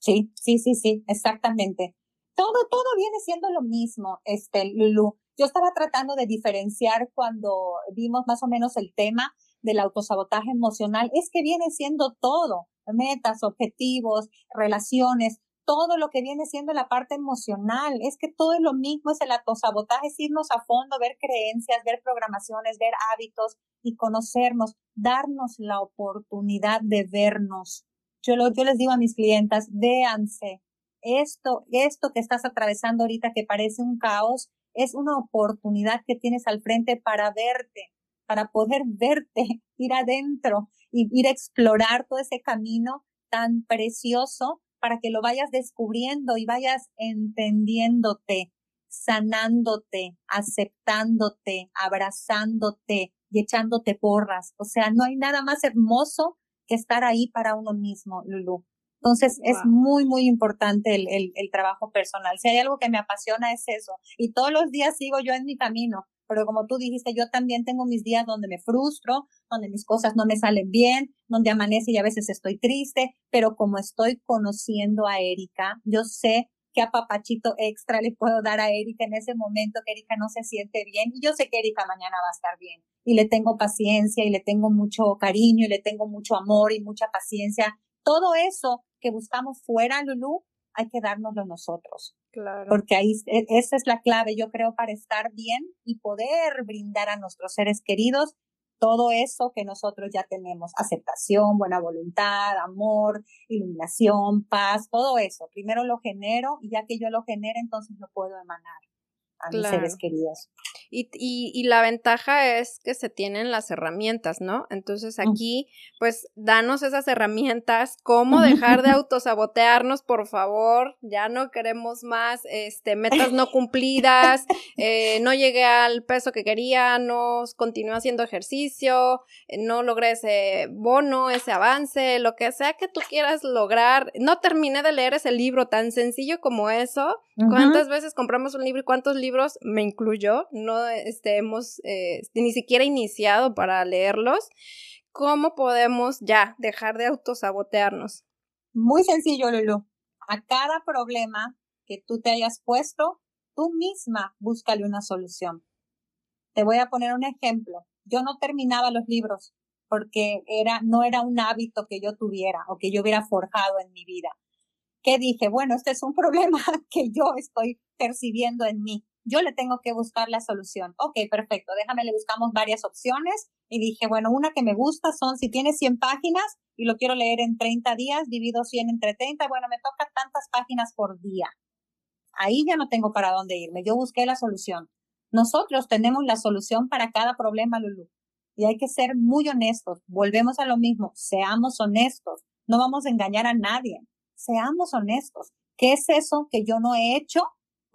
Sí, sí, sí, sí, exactamente. Todo, todo viene siendo lo mismo, este, Lulu. Yo estaba tratando de diferenciar cuando vimos más o menos el tema del autosabotaje emocional. Es que viene siendo todo, metas, objetivos, relaciones, todo lo que viene siendo la parte emocional. Es que todo es lo mismo, es el autosabotaje, es irnos a fondo, ver creencias, ver programaciones, ver hábitos y conocernos, darnos la oportunidad de vernos. Yo, lo, yo les digo a mis clientas, véanse, esto, esto que estás atravesando ahorita que parece un caos, es una oportunidad que tienes al frente para verte, para poder *laughs* verte, ir adentro y ir a explorar todo ese camino tan precioso para que lo vayas descubriendo y vayas entendiéndote, sanándote, aceptándote, abrazándote y echándote porras. O sea, no hay nada más hermoso que estar ahí para uno mismo, Lulu. Entonces wow. es muy, muy importante el, el, el, trabajo personal. Si hay algo que me apasiona es eso. Y todos los días sigo yo en mi camino. Pero como tú dijiste, yo también tengo mis días donde me frustro, donde mis cosas no me salen bien, donde amanece y a veces estoy triste. Pero como estoy conociendo a Erika, yo sé qué apapachito extra le puedo dar a Erika en ese momento que Erika no se siente bien. Y yo sé que Erika mañana va a estar bien. Y le tengo paciencia y le tengo mucho cariño y le tengo mucho amor y mucha paciencia. Todo eso que buscamos fuera, Lulu, hay que dárnoslo nosotros. Claro. Porque ahí, esa es la clave, yo creo, para estar bien y poder brindar a nuestros seres queridos todo eso que nosotros ya tenemos, aceptación, buena voluntad, amor, iluminación, paz, todo eso. Primero lo genero y ya que yo lo genere, entonces lo puedo emanar a claro. mis seres queridos. Y, y, y, la ventaja es que se tienen las herramientas, ¿no? Entonces aquí, pues, danos esas herramientas, cómo dejar de *laughs* autosabotearnos, por favor, ya no queremos más, este, metas no *laughs* cumplidas, eh, no llegué al peso que quería, no continué haciendo ejercicio, eh, no logré ese bono, ese avance, lo que sea que tú quieras lograr, no terminé de leer ese libro tan sencillo como eso. ¿cuántas veces compramos un libro y cuántos libros, me incluyo, no este, hemos eh, ni siquiera iniciado para leerlos, ¿cómo podemos ya dejar de autosabotearnos? Muy sencillo, Lulu. A cada problema que tú te hayas puesto, tú misma búscale una solución. Te voy a poner un ejemplo. Yo no terminaba los libros. porque era, no era un hábito que yo tuviera o que yo hubiera forjado en mi vida. Que dije, bueno, este es un *laughs* problema que yo estoy percibiendo en mí. Yo le tengo que buscar la solución. Ok, perfecto. Déjame, le buscamos varias opciones. Y dije, bueno, una que me gusta son, si tiene 100 páginas y lo quiero leer en 30 días, divido 100 entre 30, bueno, me toca tantas páginas por día. Ahí ya no tengo para dónde irme. Yo busqué la solución. Nosotros tenemos la solución para cada problema, Lulu. Y hay que ser muy honestos. Volvemos a lo mismo. Seamos honestos. No vamos a engañar a nadie. Seamos honestos. ¿Qué es eso que yo no he hecho?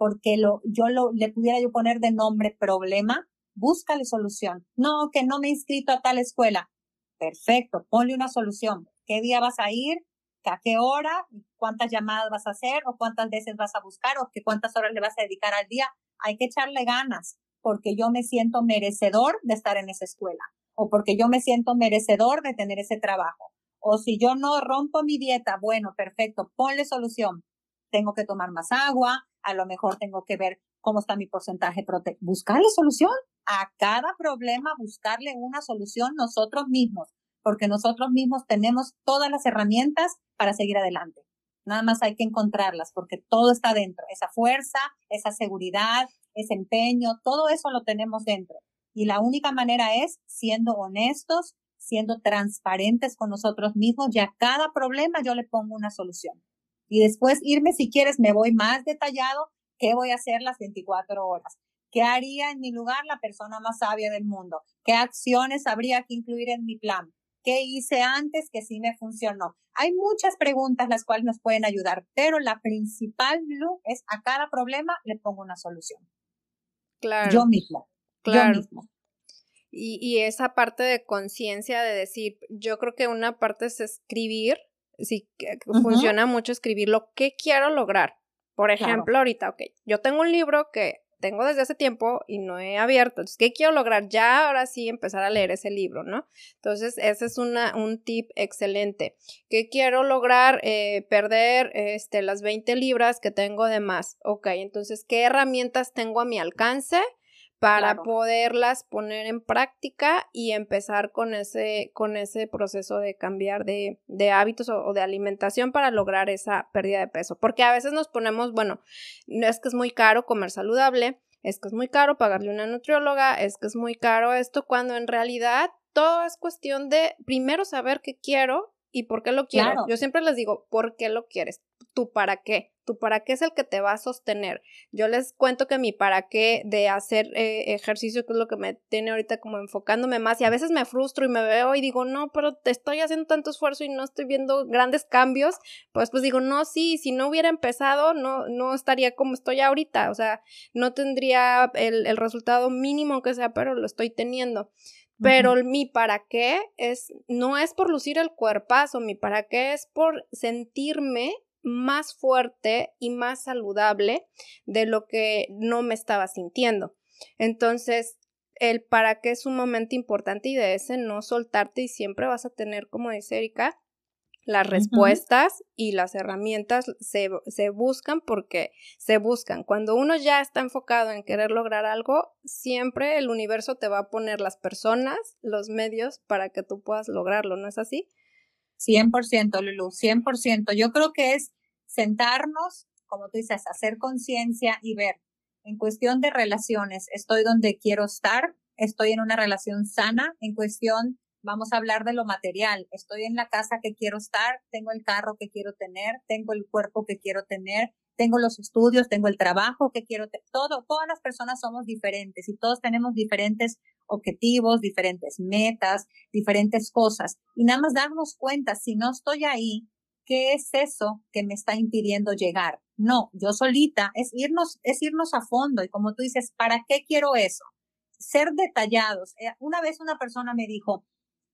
Porque lo, yo lo, le pudiera poner de nombre problema. Búscale solución. No, que no me he inscrito a tal escuela. Perfecto. Ponle una solución. ¿Qué día vas a ir? ¿A qué hora? ¿Cuántas llamadas vas a hacer? ¿O cuántas veces vas a buscar? ¿O qué cuántas horas le vas a dedicar al día? hay que echarle ganas porque yo me siento merecedor de estar en esa escuela o porque yo me siento merecedor de tener ese trabajo. O si yo no rompo mi dieta, bueno, perfecto, ponle solución. Tengo que tomar más agua, a lo mejor tengo que ver cómo está mi porcentaje prote buscarle solución a cada problema, buscarle una solución nosotros mismos, porque nosotros mismos tenemos todas las herramientas para seguir adelante. Nada más hay que encontrarlas porque todo está dentro. Esa fuerza, esa seguridad, ese empeño, todo eso lo tenemos dentro. Y la única manera es siendo honestos, siendo transparentes con nosotros mismos y a cada problema yo le pongo una solución. Y después irme, si quieres, me voy más detallado, qué voy a hacer las 24 horas. ¿Qué haría en mi lugar la persona más sabia del mundo? ¿Qué acciones habría que incluir en mi plan? ¿Qué hice antes que sí me funcionó? Hay muchas preguntas las cuales nos pueden ayudar, pero la principal, Lu, es a cada problema le pongo una solución. Claro. Yo mismo. Claro. Yo mismo. Y, y esa parte de conciencia de decir, yo creo que una parte es escribir, sí, funciona mucho escribir lo que quiero lograr. Por ejemplo, ahorita, ok, yo tengo un libro que tengo desde hace tiempo y no he abierto. Entonces, ¿qué quiero lograr? Ya ahora sí empezar a leer ese libro, ¿no? Entonces, ese es una, un tip excelente. ¿Qué quiero lograr? Eh, perder este, las 20 libras que tengo de más. Ok, entonces, ¿qué herramientas tengo a mi alcance? Para poderlas poner en práctica y empezar con ese, con ese proceso de cambiar de, de hábitos o, de alimentación para lograr esa pérdida de peso. Porque a veces nos ponemos, bueno, es que es muy caro comer saludable, es que es muy caro pagarle una nutrióloga, es que es muy caro esto, cuando en realidad todo es cuestión de primero saber qué quiero y por qué lo quiero. Yo siempre les digo, ¿por qué lo quieres? ¿Tú para qué? ¿Tú para qué es el que te va a sostener? Yo les cuento que mi para qué de hacer eh, ejercicio, que es lo que me tiene ahorita como enfocándome más, y a veces me frustro y me veo y digo, no, pero te estoy haciendo tanto esfuerzo y no estoy viendo grandes cambios, pues pues digo, no, sí, si no hubiera empezado, no, no estaría como estoy ahorita, o sea, no tendría el, el resultado mínimo que sea, pero lo estoy teniendo. Pero mi para qué es, no es por lucir el cuerpazo, mi para qué es por sentirme más fuerte y más saludable de lo que no me estaba sintiendo. Entonces, el para qué es un momento importante y de ese no soltarte y siempre vas a tener, como dice Erika, las respuestas y las herramientas se, se, buscan porque se buscan. Cuando uno ya está enfocado en querer lograr algo, siempre el universo te va a poner las personas, los medios para que tú puedas lograrlo, ¿no es así? 100%, Lulu, 100%. Yo creo que es sentarnos, como tú dices, hacer conciencia y ver, en cuestión de relaciones, estoy donde quiero estar, estoy en una relación sana, en cuestión Vamos a hablar de lo material. Estoy en la casa que quiero estar, tengo el carro que quiero tener, tengo el cuerpo que quiero tener, tengo los estudios, tengo el trabajo que quiero tener. Todo, todas las personas somos diferentes y todos tenemos diferentes objetivos, diferentes metas, diferentes cosas. Y nada más darnos cuenta, si no estoy ahí, ¿qué es eso que me está impidiendo llegar? No, yo solita, es irnos, es irnos a fondo. Y como tú dices, ¿para qué quiero eso? Ser detallados. Eh, una vez una persona me dijo,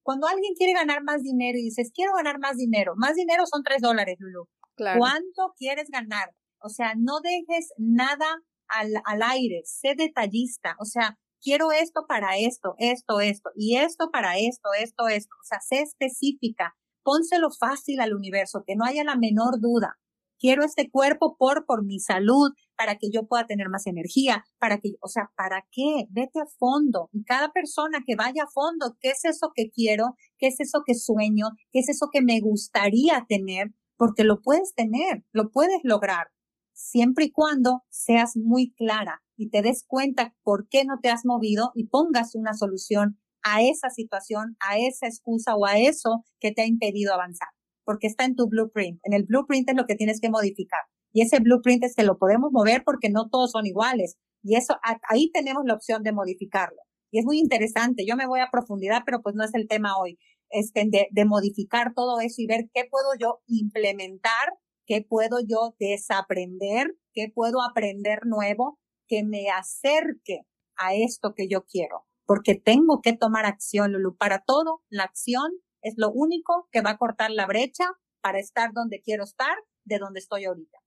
cuando alguien quiere ganar más dinero y dices, quiero ganar más dinero, más dinero son tres dólares, Lulu. ¿Cuánto quieres ganar? O sea, no dejes nada al, al aire, sé detallista. O sea, quiero esto para esto, esto, esto, y esto para esto, esto, esto. O sea, sé específica. Pónselo fácil al universo, que no haya la menor duda. Quiero este cuerpo por, por mi salud, para que yo pueda tener más energía, para que, o sea, ¿para qué? Vete a fondo. Y cada persona que vaya a fondo, ¿qué es eso que quiero? ¿Qué es eso que sueño? ¿Qué es eso que me gustaría tener? Porque lo puedes tener, lo puedes lograr, siempre y cuando seas muy clara y te des cuenta por qué no te has movido y pongas una solución a esa situación, a esa excusa o a eso que te ha impedido avanzar porque está en tu blueprint. En el blueprint es lo que tienes que modificar. Y ese blueprint es que lo podemos mover porque no todos son iguales. Y eso, ahí tenemos la opción de modificarlo. Y es muy interesante. Yo me voy a profundidad, pero pues no es el tema hoy. Este, de, de modificar todo eso y ver qué puedo yo implementar, qué puedo yo desaprender, qué puedo aprender nuevo que me acerque a esto que yo quiero. Porque tengo que tomar acción, Lulu. Para todo, la acción es lo único que va a cortar la brecha para estar donde quiero estar, de donde estoy ahorita.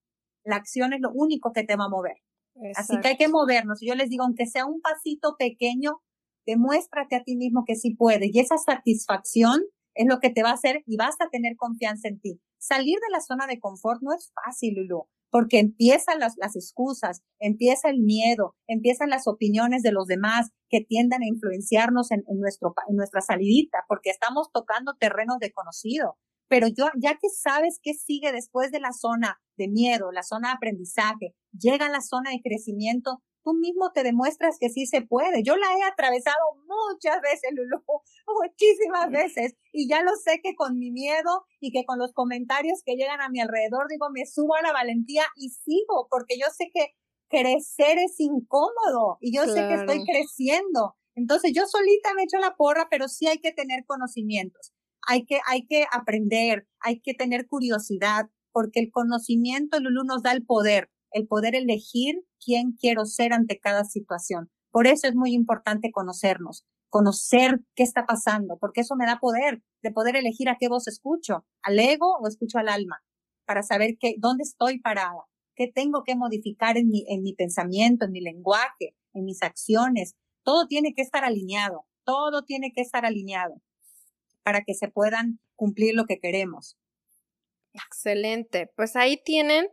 La acción es lo único que te va a mover. Así que hay que movernos. Yo les digo, aunque sea un pasito pequeño, demuéstrate a ti mismo que sí puedes. Y esa satisfacción es lo que te va a hacer y vas a tener confianza en ti. Salir de la zona de confort no es fácil, Lulu porque empiezan las, excusas, empieza el miedo, empiezan las opiniones de los demás que tiendan a influenciarnos en, en nuestra salidita, porque estamos tocando terrenos desconocidos. Pero yo, ya que sabes qué sigue después de la zona de miedo, la zona de aprendizaje, llega la zona de crecimiento, tú mismo te demuestras que sí se puede. Yo la he atravesado muchas veces, Lulu, *laughs* muchísimas veces, y ya lo sé que con mi miedo y que con los comentarios que llegan a mi alrededor, digo, me subo a la valentía y sigo, porque yo sé que crecer es incómodo y yo sé que estoy creciendo. Entonces yo solita me echo la porra, pero sí hay que tener conocimientos. Hay que, hay que aprender, hay que tener curiosidad, porque el conocimiento, Lulu, nos da el poder el poder elegir quién quiero ser ante cada situación. Por eso es muy importante conocernos, conocer qué está pasando, porque eso me da poder de poder elegir a qué voz escucho, al ego o escucho al alma, para saber qué, dónde estoy parada, qué tengo que modificar en mi, en mi pensamiento, en mi lenguaje, en mis acciones. Todo tiene que estar alineado, todo tiene que estar alineado para que se puedan cumplir lo que queremos. Excelente. Pues ahí tienen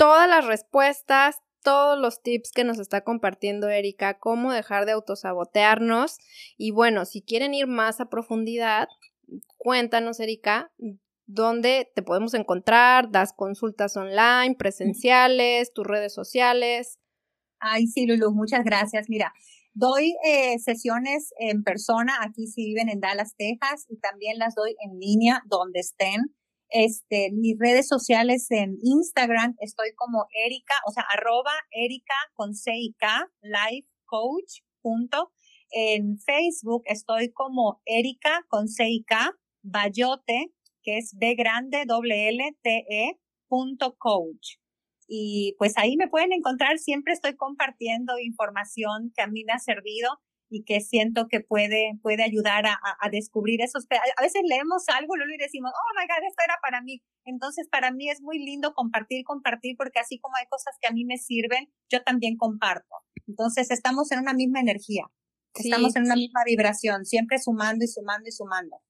todas las respuestas, todos los tips que nos está compartiendo Erika, cómo dejar de autosabotearnos. Y bueno, si quieren ir más a profundidad, cuéntanos, Erika, dónde te podemos encontrar, das consultas online, presenciales, tus redes sociales. Ay, sí, Lulu, muchas gracias. Mira, doy eh, sesiones en persona aquí si viven en Dallas, Texas, y también las doy en línea donde estén. Este, mis redes sociales en Instagram estoy como Erika, o sea, arroba Erika con C y K, life coach, punto. En Facebook estoy como Erika con C y K, Bayote, que es B grande, doble L, T, E, punto coach. Y pues ahí me pueden encontrar, siempre estoy compartiendo información que a mí me ha servido y que siento que puede, puede ayudar a, a, descubrir esos. A veces leemos algo, Lulu, y decimos, oh my God, esto era para mí. Entonces, para mí es muy lindo compartir, compartir, porque así como hay cosas que a mí me sirven, yo también comparto. Entonces, estamos en una misma energía, estamos en una misma vibración, siempre sumando y sumando y sumando.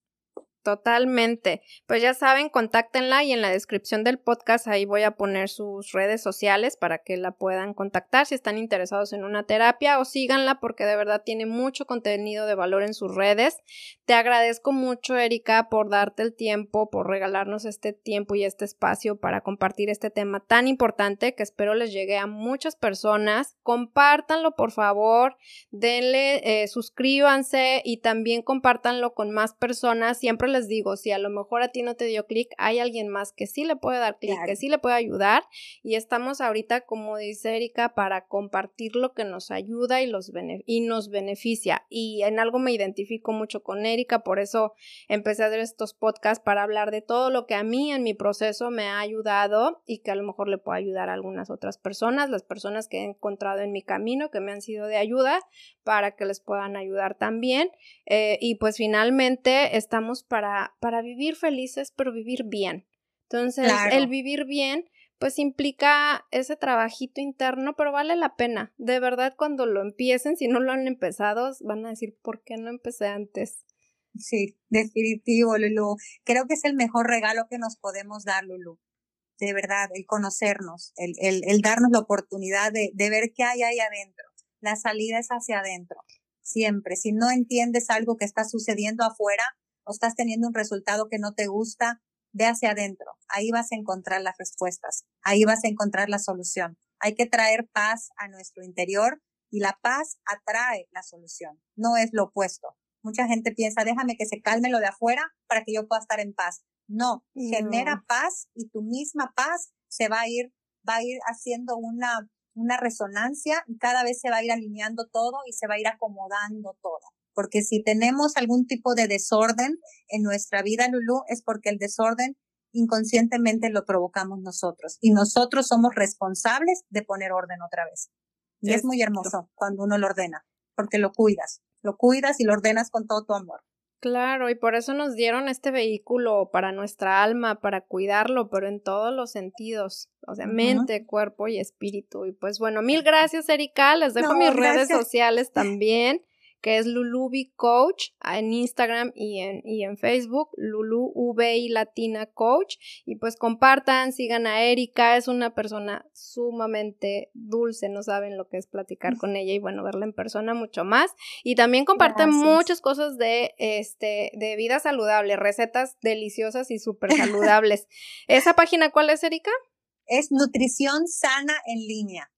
Totalmente. Pues ya saben, contáctenla y en la descripción del podcast ahí voy a poner sus redes sociales para que la puedan contactar si están interesados en una terapia o síganla porque de verdad tiene mucho contenido de valor en sus redes. Te agradezco mucho, Erika, por darte el tiempo, por regalarnos este tiempo y este espacio para compartir este tema tan importante que espero les llegue a muchas personas. Compártanlo, por favor, denle, eh, suscríbanse y también compártanlo con más personas. Siempre les digo, si a lo mejor a ti no te dio clic, hay alguien más que sí le puede dar clic, que sí le puede ayudar y estamos ahorita, como dice Erika, para compartir lo que nos ayuda y, los y nos beneficia. Y en algo me identifico mucho con Erika, por eso empecé a hacer estos podcasts para hablar de todo lo que a mí en mi proceso me ha ayudado y que a lo mejor le puede ayudar a algunas otras personas, las personas que he encontrado en mi camino, que me han sido de ayuda, para que les puedan ayudar también. Eh, y pues finalmente estamos para para, vivir felices, pero vivir bien. Entonces, el vivir bien, pues implica ese trabajito interno, pero vale la pena. De verdad, cuando lo empiecen, si no lo han empezado, van a decir, ¿por qué no empecé antes? Sí, definitivo, Lulu. Creo que es el mejor regalo que nos podemos dar, Lulu. de verdad, el conocernos, el, el, el darnos la oportunidad de, de ver qué hay ahí adentro. La salida es hacia adentro, siempre. Si no entiendes algo que está sucediendo afuera o estás teniendo un resultado que no te gusta, ve hacia adentro. Ahí vas a encontrar las respuestas, ahí vas a encontrar la solución. Hay que traer paz a nuestro interior y la paz atrae la solución, no es lo opuesto. Mucha gente piensa, déjame que se calme lo de afuera para que yo pueda estar en paz. No, genera paz y tu misma paz se va a ir, va a ir haciendo una, una resonancia y cada vez se va a ir alineando todo y se va a ir acomodando todo. Porque si tenemos algún tipo de desorden en nuestra vida, Lulu, es porque el desorden inconscientemente lo provocamos nosotros y nosotros somos responsables de poner orden otra vez. Y es muy hermoso cuando uno lo ordena, porque lo cuidas, lo cuidas y lo ordenas con todo tu amor. Claro, y por eso nos dieron este vehículo para nuestra alma, para cuidarlo, pero en todos los sentidos, o sea, mente, cuerpo y espíritu. Y pues bueno, mil gracias, Erika. Les dejo mis redes sociales también que es Lulubi Coach en Instagram y en, y en Facebook, Lulu V Latina Coach. Y pues compartan, sigan a Erika, es una persona sumamente dulce, no saben lo que es platicar con ella y bueno, verla en persona mucho más. Y también comparte muchas cosas de, este, de vida saludable, recetas deliciosas y súper saludables. *laughs* ¿Esa página cuál es, Erika? Es Nutrición Sana en línea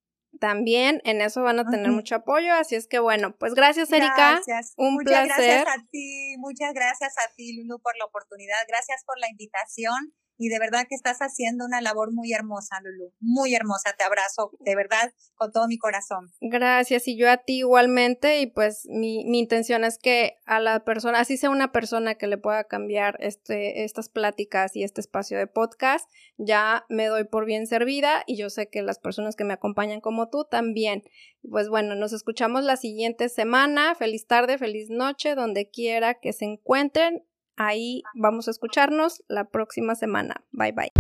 también en eso van a tener mucho apoyo. Así es que bueno, pues gracias, Erika. Gracias. Un muchas gracias a ti, muchas gracias a ti, Lulu, por la oportunidad. Gracias por la invitación y de verdad que estás haciendo una labor muy hermosa, Lulu, muy hermosa. Te abrazo, de verdad, con todo mi corazón. Gracias, y yo a ti igualmente, y pues mi, mi intención es que a la persona, así sea una persona que le pueda cambiar este, estas pláticas y este espacio de podcast, ya me doy por bien servida y yo sé que las personas que me acompañan como tú también. Pues bueno, nos escuchamos la siguiente semana. Feliz tarde, feliz noche, donde quiera que se encuentren. Ahí vamos a escucharnos la próxima semana. Bye bye.